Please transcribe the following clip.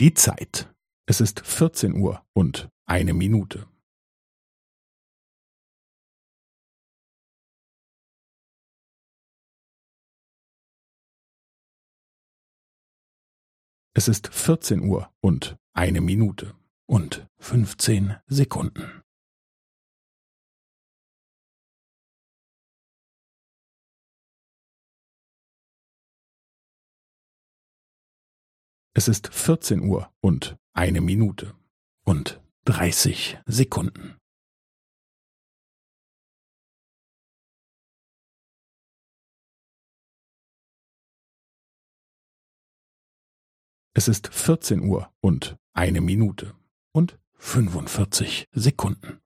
Die Zeit. Es ist vierzehn Uhr und eine Minute. Es ist vierzehn Uhr und eine Minute und fünfzehn Sekunden. Es ist vierzehn Uhr und eine Minute und dreißig Sekunden. Es ist vierzehn Uhr und eine Minute und fünfundvierzig Sekunden.